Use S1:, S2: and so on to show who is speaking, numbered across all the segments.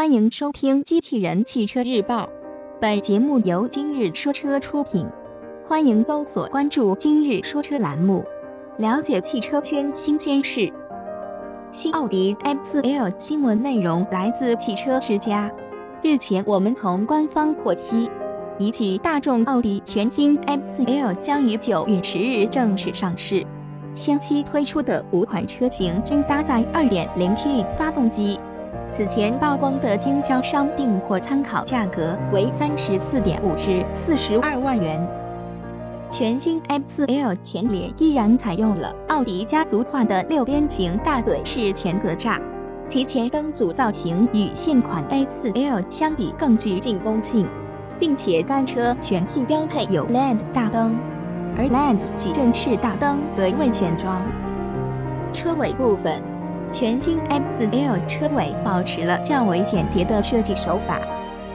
S1: 欢迎收听《机器人汽车日报》，本节目由今日说车出品。欢迎搜索关注“今日说车”栏目，了解汽车圈新鲜事。新奥迪 M4L 新闻内容来自汽车之家。日前，我们从官方获悉，一汽大众奥迪全新 M4L 将于九月十日正式上市。先期推出的五款车型均搭载 2.0T 发动机。此前曝光的经销商订货参考价格为三十四点五至四十二万元。全新 M4L 前脸依然采用了奥迪家族化的六边形大嘴式前格栅，其前灯组造型与现款 A4L 相比更具进攻性，并且该车全系标配有 LED 大灯，而 LED 矩阵式大灯则未选装。车尾部分。全新 M4L 车尾保持了较为简洁的设计手法，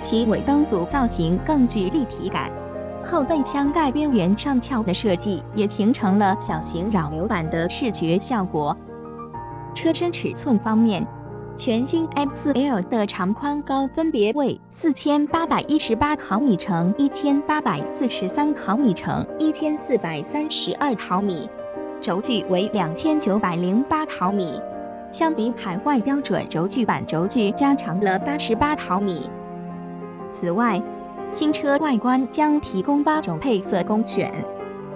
S1: 其尾灯组造型更具立体感，后备箱盖边缘上翘的设计也形成了小型扰流板的视觉效果。车身尺寸方面，全新 M4L 的长宽高分别为四千八百一十八毫米乘一千八百四十三毫米乘一千四百三十二毫米，轴距为两千九百零八毫米。相比海外标准轴距版，轴距加长了八十八毫米。此外，新车外观将提供八种配色供选，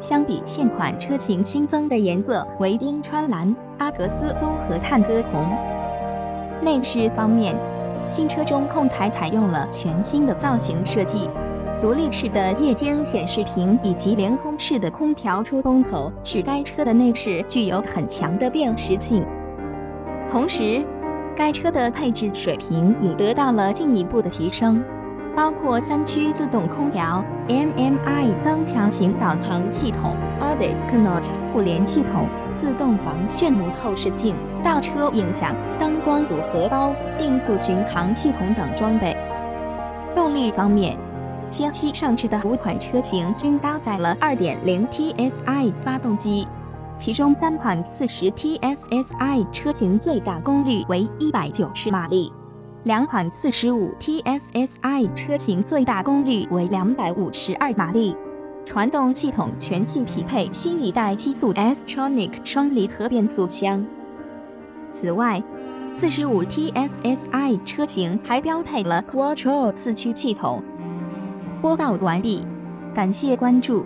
S1: 相比现款车型新增的颜色为冰川蓝、阿格斯棕和探戈红。内饰方面，新车中控台采用了全新的造型设计，独立式的液晶显示屏以及连通式的空调出风口，使该车的内饰具有很强的辨识性。同时，该车的配置水平也得到了进一步的提升，包括三区自动空调、MMI 增强型导航系统、Audi Connect 互联系统、自动防眩目后视镜、倒车影响、灯光组合包、定速巡航系统等装备。动力方面，先期上市的五款车型均搭载了 2.0TSI 发动机。其中三款 40TFSI 车型最大功率为一百九十马力，两款 45TFSI 车型最大功率为两百五十二马力。传动系统全系匹配新一代七速 S-tronic 双离合变速箱。此外，45TFSI 车型还标配了 Quattro 四驱系统。播报完毕，感谢关注。